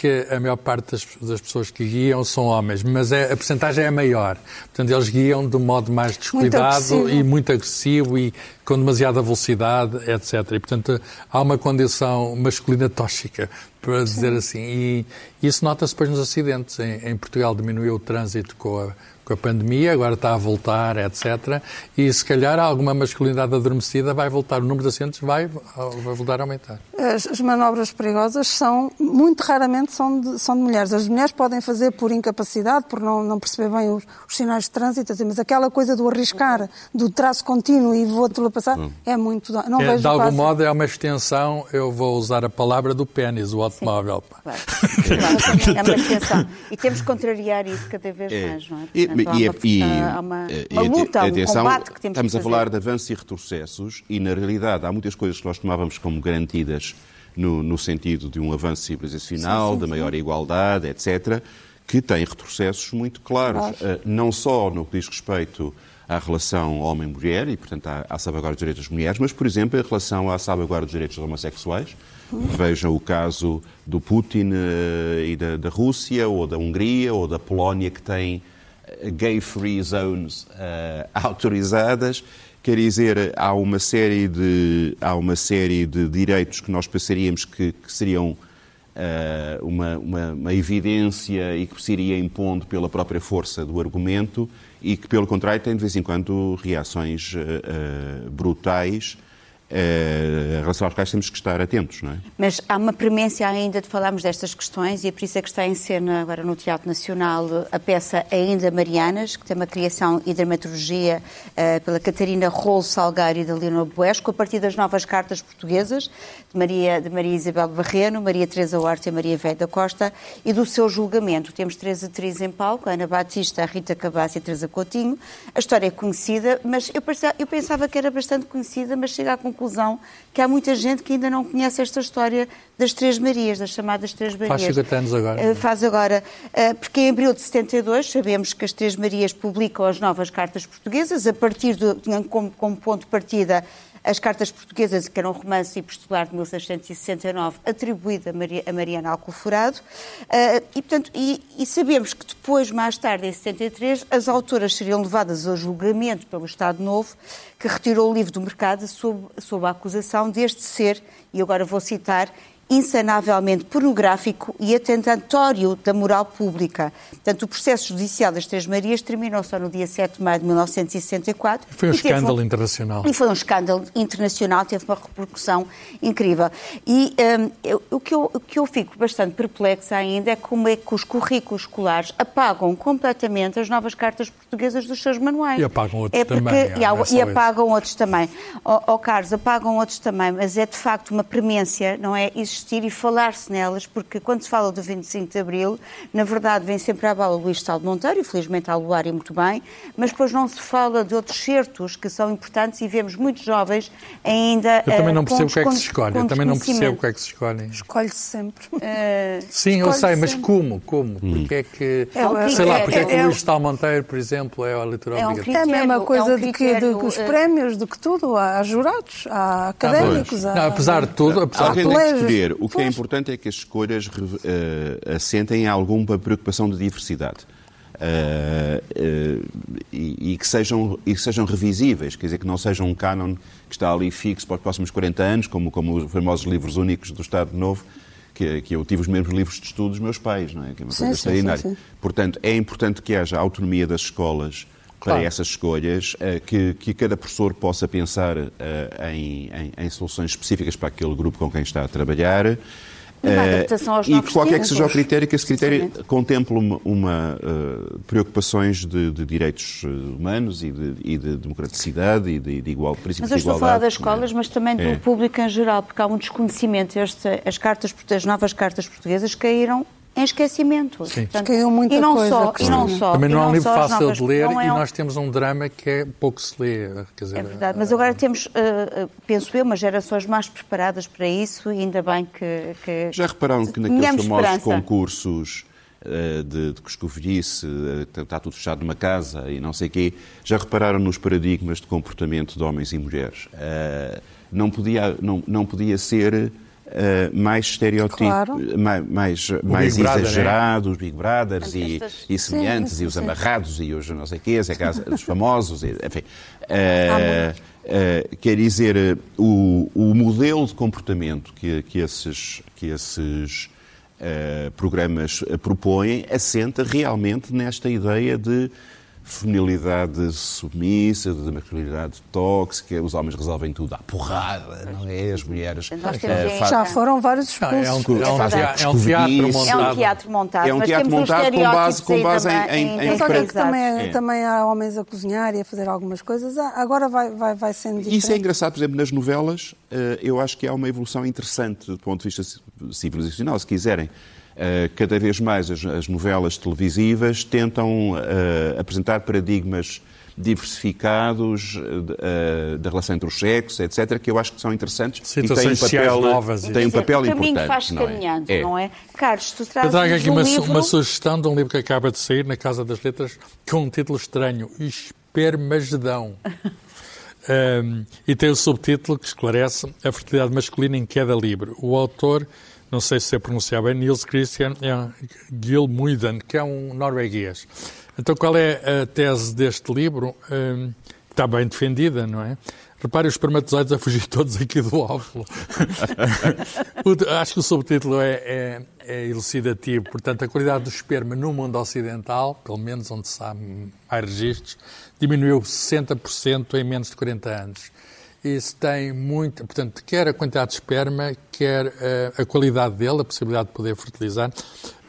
Speaker 7: que a maior parte das, das pessoas que guiam são homens, mas é, a percentagem é maior. Portanto, eles guiam de um modo mais descuidado muito e muito agressivo e com demasiada velocidade, etc. E, portanto, há uma condição masculina tóxica, para dizer assim. E isso nota-se depois nos acidentes. Em, em Portugal diminuiu o trânsito com a com a pandemia, agora está a voltar, etc. E se calhar alguma masculinidade adormecida vai voltar, o número de acidentes vai, vai voltar a aumentar.
Speaker 8: As, as manobras perigosas são, muito raramente, são de, são de mulheres. As mulheres podem fazer por incapacidade, por não, não perceber bem os, os sinais de trânsito, assim, mas aquela coisa do arriscar, do traço contínuo e vou ultrapassar, hum. é muito. Não
Speaker 7: é,
Speaker 8: vejo
Speaker 7: de algum fácil. modo é uma extensão, eu vou usar a palavra do pênis, o automóvel.
Speaker 1: Sim, claro, claro, é uma extensão. E temos que contrariar isso cada vez é. mais, não é? Portanto,
Speaker 6: e,
Speaker 1: há uma, e, há uma, uma luta, atenção, um combate que temos
Speaker 6: Estamos
Speaker 1: que
Speaker 6: a falar de avanços e retrocessos e, na realidade, há muitas coisas que nós tomávamos como garantidas no, no sentido de um avanço civilizacional, da maior igualdade, etc., que têm retrocessos muito claros. Claro. Uh, não só no que diz respeito à relação homem-mulher e, portanto, à, à salvaguarda dos direitos das mulheres, mas, por exemplo, em relação à salvaguarda dos direitos dos homossexuais. Vejam o caso do Putin uh, e da, da Rússia, ou da Hungria, ou da Polónia, que têm gay-free zones uh, autorizadas. Quer dizer, há uma série de, há uma série de direitos que nós pensaríamos que, que seriam uh, uma, uma, uma, evidência e que se iria impondo pela própria força do argumento e que, pelo contrário, tem de vez em quando reações uh, brutais eh, em relação aos quais temos que estar atentos, não é?
Speaker 1: Mas há uma premência ainda de falarmos destas questões e é por isso é que está em cena agora no Teatro Nacional a peça Ainda Marianas, que tem uma criação e dramaturgia uh, pela Catarina Rolo Salgueiro e da Leonor Buesco, a partir das novas cartas portuguesas de Maria, de Maria Isabel Barreno, Maria Teresa Horta e Maria Velha da Costa e do seu julgamento. Temos três atrizes em palco, a Ana Batista, Rita Cabas e Teresa Coutinho. A história é conhecida, mas eu pensava, eu pensava que era bastante conhecida, mas chega à conclusão que há muita gente que ainda não conhece esta história das Três Marias, das chamadas Três Marias.
Speaker 7: Faz 50 anos agora.
Speaker 1: Uh, faz agora. Uh, porque em abril de 72 sabemos que as Três Marias publicam as novas cartas portuguesas, a partir do, como, como ponto de partida as cartas portuguesas, que era um romance epistolar de 1669, atribuído a, Maria, a Mariana Alcoforado, uh, e, portanto, e, e, sabemos que depois, mais tarde, em 73, as autoras seriam levadas ao julgamento pelo Estado Novo, que retirou o livro do mercado sob, sob a acusação deste ser, e agora vou citar, insanavelmente pornográfico e atentatório da moral pública. Portanto, o processo judicial das Três Marias terminou só no dia 7 de maio de 1964.
Speaker 7: Foi um escândalo um, internacional.
Speaker 1: E foi um escândalo internacional, teve uma repercussão incrível. E um, eu, o, que eu, o que eu fico bastante perplexa ainda é como é que os currículos escolares apagam completamente as novas cartas portuguesas dos seus manuais.
Speaker 7: E apagam outros
Speaker 1: é porque,
Speaker 7: também.
Speaker 1: E, há, e apagam outros também. Ó oh, oh, Carlos, apagam outros também, mas é de facto uma premência, não é? Existir existir e falar-se nelas, porque quando se fala do 25 de Abril, na verdade vem sempre à bala Luís Saldo Monteiro, infelizmente ao Luar e muito bem, mas depois não se fala de outros certos que são importantes e vemos muitos jovens ainda.
Speaker 7: Eu também não eh, percebo o que é que se escolhe, eu também não percebo o que é que se escolhe.
Speaker 8: Escolhe-se sempre. Uh,
Speaker 7: Sim, eu sei, mas como? Como? Hum. Porque é que. É, sei lá, porque é, que o Luís Saldo Monteiro, por exemplo, é a leitura
Speaker 8: é
Speaker 7: obrigatória?
Speaker 8: É a mesma coisa é um do que, do que os prémios, do que tudo. Há jurados, há académicos.
Speaker 7: Há... Não, apesar de tudo, apesar
Speaker 6: de tudo. O que é importante é que as escolhas eh, assentem em alguma preocupação de diversidade. Eh, eh, e, e que sejam, e que sejam revisíveis, quer dizer, que não seja um cânon que está ali fixo para os próximos 40 anos, como, como os famosos livros únicos do Estado Novo, que, que eu tive os mesmos livros de estudo dos meus pais, não é? Que é uma coisa
Speaker 8: sim,
Speaker 6: extraordinária.
Speaker 8: sim, sim.
Speaker 6: Portanto, é importante que haja autonomia das escolas para
Speaker 7: Claro.
Speaker 6: essas escolhas, eh, que, que cada professor possa pensar eh, em, em- em soluções específicas para aquele grupo com quem está a trabalhar. Eh, e
Speaker 1: novos
Speaker 6: que qualquer que seja o critério, que esse critério contemple uma, uma, eh, preocupações de, de direitos eh, humanos e de, e de democraticidade e de, de igual princípio
Speaker 1: Mas eu estou a falar das escolas, mas também do
Speaker 6: É.
Speaker 1: público em geral, porque há um desconhecimento. Esta- as, cartas, as novas cartas portuguesas caíram em esquecimento.
Speaker 7: Sim.
Speaker 8: Caiu muita
Speaker 1: e não
Speaker 8: coisa,
Speaker 1: só, e não só.
Speaker 7: Também não é um livro fácil
Speaker 1: novas-
Speaker 7: de ler e nós temos um drama que é pouco se lê. Quer dizer,
Speaker 1: É verdade, mas agora temos, eh, eh, penso eu, umas gerações mais preparadas para isso e ainda bem que. que
Speaker 6: Já repararam que naqueles famosos
Speaker 1: esperança.
Speaker 6: concursos eh, de, de coscovilhice, eh, está tudo fechado numa casa e não sei quê, já repararam nos paradigmas de comportamento de homens e mulheres? Eh, não, podia, não, não podia ser eh, mais estereotipo,
Speaker 8: Claro.
Speaker 6: mais, mais, mais
Speaker 7: Big Brother,
Speaker 6: exagerado, os Big Brothers e, e semelhantes,
Speaker 8: sim,
Speaker 6: e os
Speaker 8: sim.
Speaker 6: amarrados, e os não sei quês, dos famosos, e- enfim. Eh, eh, quer dizer, eh, o, o modelo de comportamento que, que esses, que esses eh, programas eh, propõem assenta realmente nesta ideia de feminilidade submissa, de masculinidade tóxica, os homens resolvem tudo à porrada, não é? As mulheres
Speaker 1: temos
Speaker 6: eh,
Speaker 1: em-
Speaker 6: fa-
Speaker 8: Já foram vários
Speaker 7: Não, é, um, é, um, é um teatro montado.
Speaker 1: É um teatro montado.
Speaker 6: É um teatro montado com base- com base em- em- em
Speaker 8: Mas olha que também,
Speaker 6: É.
Speaker 8: também há homens a cozinhar e a fazer algumas coisas. Ah, Agora vai, vai, vai sendo diferente.
Speaker 6: Isso é engraçado, por exemplo, nas novelas, eh, eu acho que há uma evolução interessante do ponto de vista ci- civilizacional, se quiserem. Eh, Cada vez mais as as novelas televisivas tentam eh, apresentar paradigmas diversificados eh, da relação entre os sexos, etc., que eu acho que são interessantes e têm um
Speaker 7: Situações
Speaker 6: papel,
Speaker 7: novas e-
Speaker 6: têm um papel
Speaker 1: o caminho
Speaker 6: importante.
Speaker 1: faz
Speaker 6: não é?
Speaker 1: caminhando,
Speaker 6: É.
Speaker 1: não é? Carlos, tu
Speaker 7: Eu
Speaker 1: trazes
Speaker 7: trago aqui
Speaker 1: um
Speaker 7: uma,
Speaker 1: livro...
Speaker 7: uma sugestão de um livro que acaba de sair na Casa das Letras com um título estranho, Espermagedão. Um, e tem o subtítulo que esclarece a fertilidade masculina em queda livre. O autor, não sei se sei pronunciar bem, Niels Christian Gilmuiden, que é um norueguês. Então, qual é a tese deste livro? Um, está bem defendida, não é? Repare os espermatozoides a fugir todos aqui do óvulo. Acho que o subtítulo é, é, é elucidativo. Portanto, a qualidade do esperma no mundo ocidental, pelo menos onde se há mais registros, diminuiu 60% em menos de 40 anos. Isso tem muito, portanto, quer a quantidade de esperma, quer eh, a qualidade dele, a possibilidade de poder fertilizar.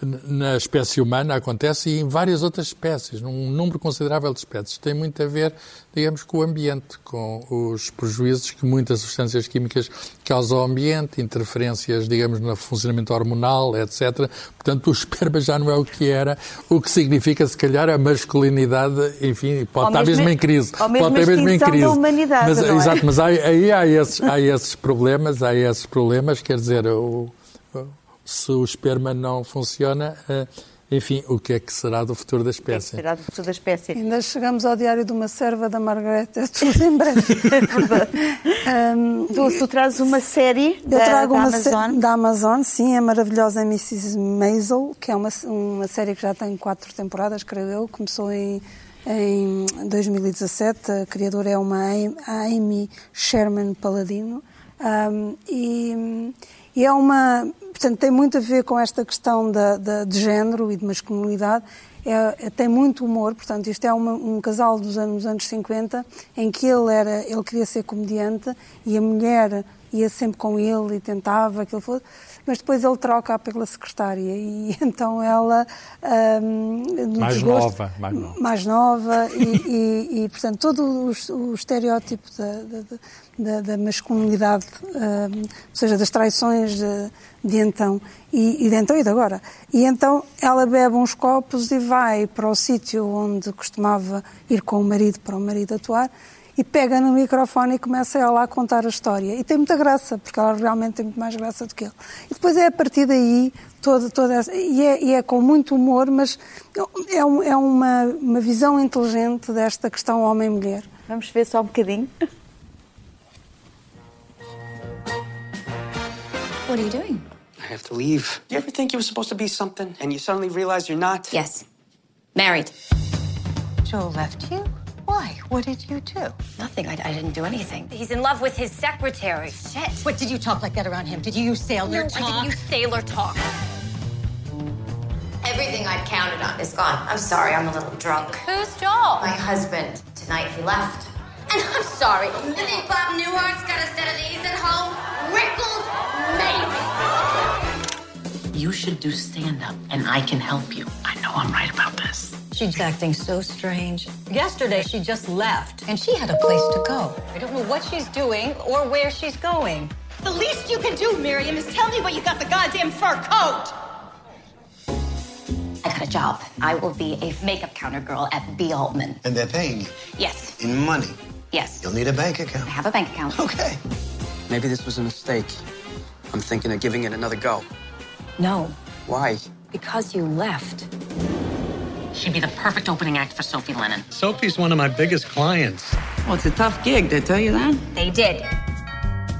Speaker 7: Na espécie humana acontece e em várias outras espécies, num número considerável de espécies. Tem muito a ver, digamos, com o ambiente, com os prejuízos que muitas substâncias químicas causam ao ambiente, interferências, digamos, no funcionamento hormonal, etc. Portanto, o esperma já não é o que era, o que significa, se calhar, a masculinidade, enfim, pode estar
Speaker 1: mesmo-
Speaker 7: em crise.
Speaker 1: ou mesmo
Speaker 7: pode estar mesmo em
Speaker 1: extinção da
Speaker 7: crise.
Speaker 1: humanidade,
Speaker 7: Mas,
Speaker 1: é?
Speaker 7: Exato, mas aí, aí há, esses, há esses problemas, há esses problemas, quer dizer, o- o- se o esperma não funciona, eh, enfim, o que é que será do futuro da
Speaker 1: É que
Speaker 7: espécie?
Speaker 1: será do futuro da espécie.
Speaker 8: Ainda chegamos ao diário de uma serva da Margareta, tudo em breve. Ahm,
Speaker 1: Tu, tu trazes uma série
Speaker 8: eu
Speaker 1: da,
Speaker 8: trago
Speaker 1: da
Speaker 8: uma sé-
Speaker 1: Amazon.
Speaker 8: da Amazon, sim, a maravilhosa Mrs. Maisel, que é uma, uma série que já tem quatro temporadas, creio eu. Começou em, em 2017. A criadora é uma Amy Sherman Paladino. Ahm, e, e é uma. Portanto, tem muito a ver com esta questão da, da- de género e de masculinidade. É- é- tem muito humor, portanto, isto é uma- um casal dos anos, anos 50 em que ele, era, ele queria ser comediante e a mulher ia sempre com ele e tentava que ele fosse, mas depois ele troca pela secretária e então ela no
Speaker 7: Mais
Speaker 8: desgosto-
Speaker 7: nova, mais nova.
Speaker 8: mais nova e, e- e, portanto todo o, o estereótipo da, da- da- da masculinidade, ahm, ou seja, das traições de, de então e, e de então e de agora. E então ela bebe uns copos e vai para o sítio onde costumava ir com o marido para o marido atuar e pega no microfone e começa ela a contar a história. E tem muita graça, porque ela realmente tem muito mais graça do que ele. E depois é a partir daí, toda, toda essa, e, é, e é com muito humor, mas é, um- é uma, uma visão inteligente desta questão homem-mulher.
Speaker 1: Vamos ver só um bocadinho.
Speaker 5: What are you doing?
Speaker 9: I have to leave. Do You ever think you were supposed to be something and you suddenly realize you're not?
Speaker 5: Yes. Married.
Speaker 10: Joel left you? Why? What did you do?
Speaker 5: Nothing. I, I didn't do anything. He's in love with his secretary. Shit.
Speaker 10: What did you talk like that around him? Did you use sailor
Speaker 5: No,
Speaker 10: talk?
Speaker 5: I didn't use sailor talk. Everything I'd counted on is gone. I'm sorry, I'm a little drunk. Who's Joel? My husband. Tonight he left. And I'm sorry. You think Bob Newhart's got a set of these at home? Wrinkled? Maybe.
Speaker 10: You should do stand up, and I can help you. I know I'm right about this. She's acting so strange. Yesterday, she just left, and she had a place to go. I don't know what she's doing or where she's going.
Speaker 11: The least you can do, Miriam, is tell me where you got the goddamn fur coat.
Speaker 5: I got a job. I will be a makeup counter girl at B. Altman.
Speaker 12: And they're paying you
Speaker 5: Yes.
Speaker 12: in money.
Speaker 5: Yes.
Speaker 12: You'll need a bank account.
Speaker 5: I have a bank account.
Speaker 12: Okay.
Speaker 9: Maybe this was a mistake. I'm thinking of giving it another go.
Speaker 5: No,
Speaker 9: Why?
Speaker 5: because you left.
Speaker 10: She'd be the perfect opening act for Sophie Lennon.
Speaker 3: Sophie's one of my biggest clients.
Speaker 9: Well, it's a tough gig, did I tell you that?
Speaker 5: They did.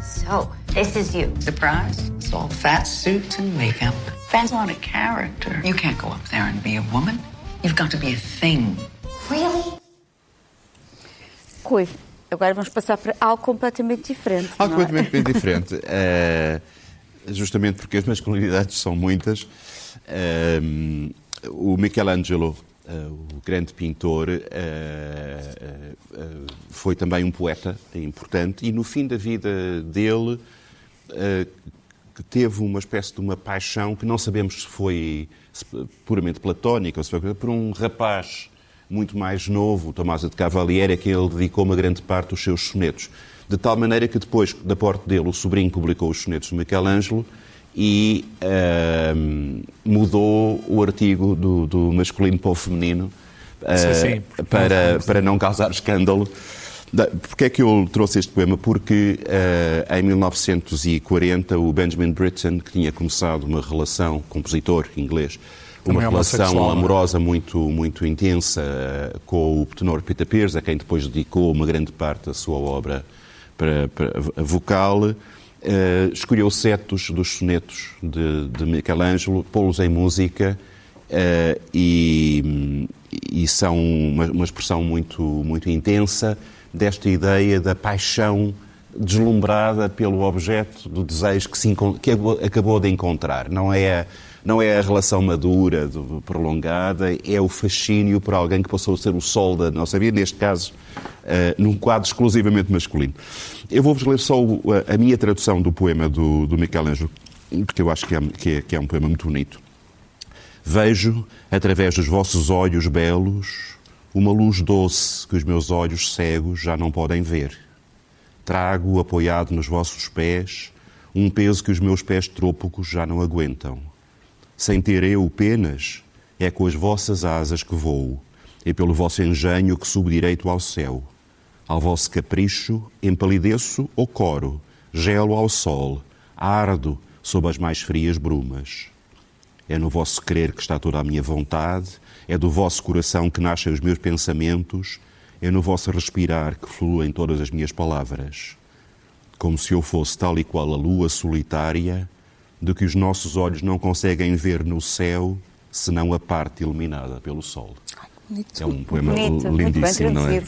Speaker 5: So, this is you.
Speaker 10: Surprise? It's all fat suits and makeup. Fans want a character. You can't go up there and be a woman. You've got to be a thing.
Speaker 1: Rui, agora vamos passar para algo completamente diferente.
Speaker 6: Algo
Speaker 1: é?
Speaker 6: completamente bem diferente. Eh, justamente porque as masculinidades são muitas. Eh, o Michelangelo, eh, o grande pintor, foi também um poeta importante e no fim da vida dele que teve uma espécie de uma paixão que não sabemos se foi puramente platónica ou se foi por um rapaz muito mais novo, Tommaso de Cavalieri, a quem ele dedicou uma grande parte dos seus sonetos. De tal maneira que depois, da porte dele, o sobrinho publicou os sonetos de Michelangelo e ahm, mudou o artigo do, do masculino para o feminino ah,
Speaker 7: Sim, sim.
Speaker 6: para, para não causar escândalo. Da- Porquê é que eu trouxe este poema? Porque ah, em 1940 o Benjamin Britten, que tinha começado uma relação, compositor inglês, uma
Speaker 7: Também
Speaker 6: relação
Speaker 7: é?
Speaker 6: amorosa muito, muito intensa eh, com o tenor Peter Pears, a quem depois dedicou uma grande parte da sua obra para, para a vocal, eh, escolheu setos dos sonetos de, de Michelangelo, pô-los em música eh, e, e são uma, uma expressão muito, muito intensa desta ideia da paixão deslumbrada pelo objeto do desejo que, se que acabou- acabou de encontrar. Não é, a, não é a relação madura, prolongada, é o fascínio por alguém que passou a ser o sol da nossa vida, neste caso, eh, num quadro exclusivamente masculino. Eu vou-vos ler só a, minha tradução do poema do, do Michelangelo, porque eu acho que é, que é- que é um poema muito bonito. Vejo, através dos vossos olhos belos, uma luz doce que os meus olhos cegos já não podem ver. Trago, apoiado nos vossos pés, um peso que os meus pés trôpegos já não aguentam. Sem ter eu penas, é com as vossas asas que voo, e pelo vosso engenho que subo direito ao céu. Ao vosso capricho, empalideço ou coro, gelo ao sol, ardo sob as mais frias brumas. É no vosso querer que está toda a minha vontade, é do vosso coração que nascem os meus pensamentos, é no vosso respirar que fluem todas as minhas palavras. Como se eu fosse tal e qual a lua solitária, de que os nossos olhos não conseguem ver no céu, senão a parte iluminada pelo sol. É um poema
Speaker 1: Bonito,
Speaker 6: lindíssimo, não é?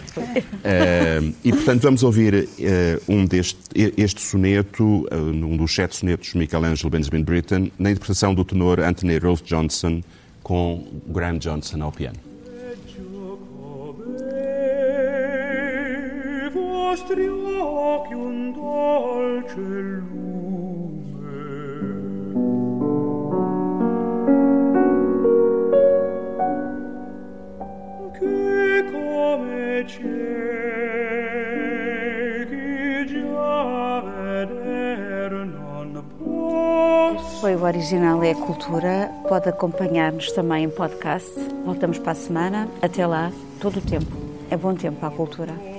Speaker 6: Eh, e, portanto, vamos ouvir eh, um deste, este soneto, eh, num dos sete sonetos de Michelangelo Benjamin Britten, na interpretação do tenor Anthony Rolfe Johnson, com Graham Johnson ao piano.
Speaker 13: vostri occhi un dolce lume.
Speaker 1: Foi o Original é a Cultura. Pode acompanhar-nos também em podcast. Voltamos para a semana. Até lá, todo o tempo. É bom tempo para a cultura.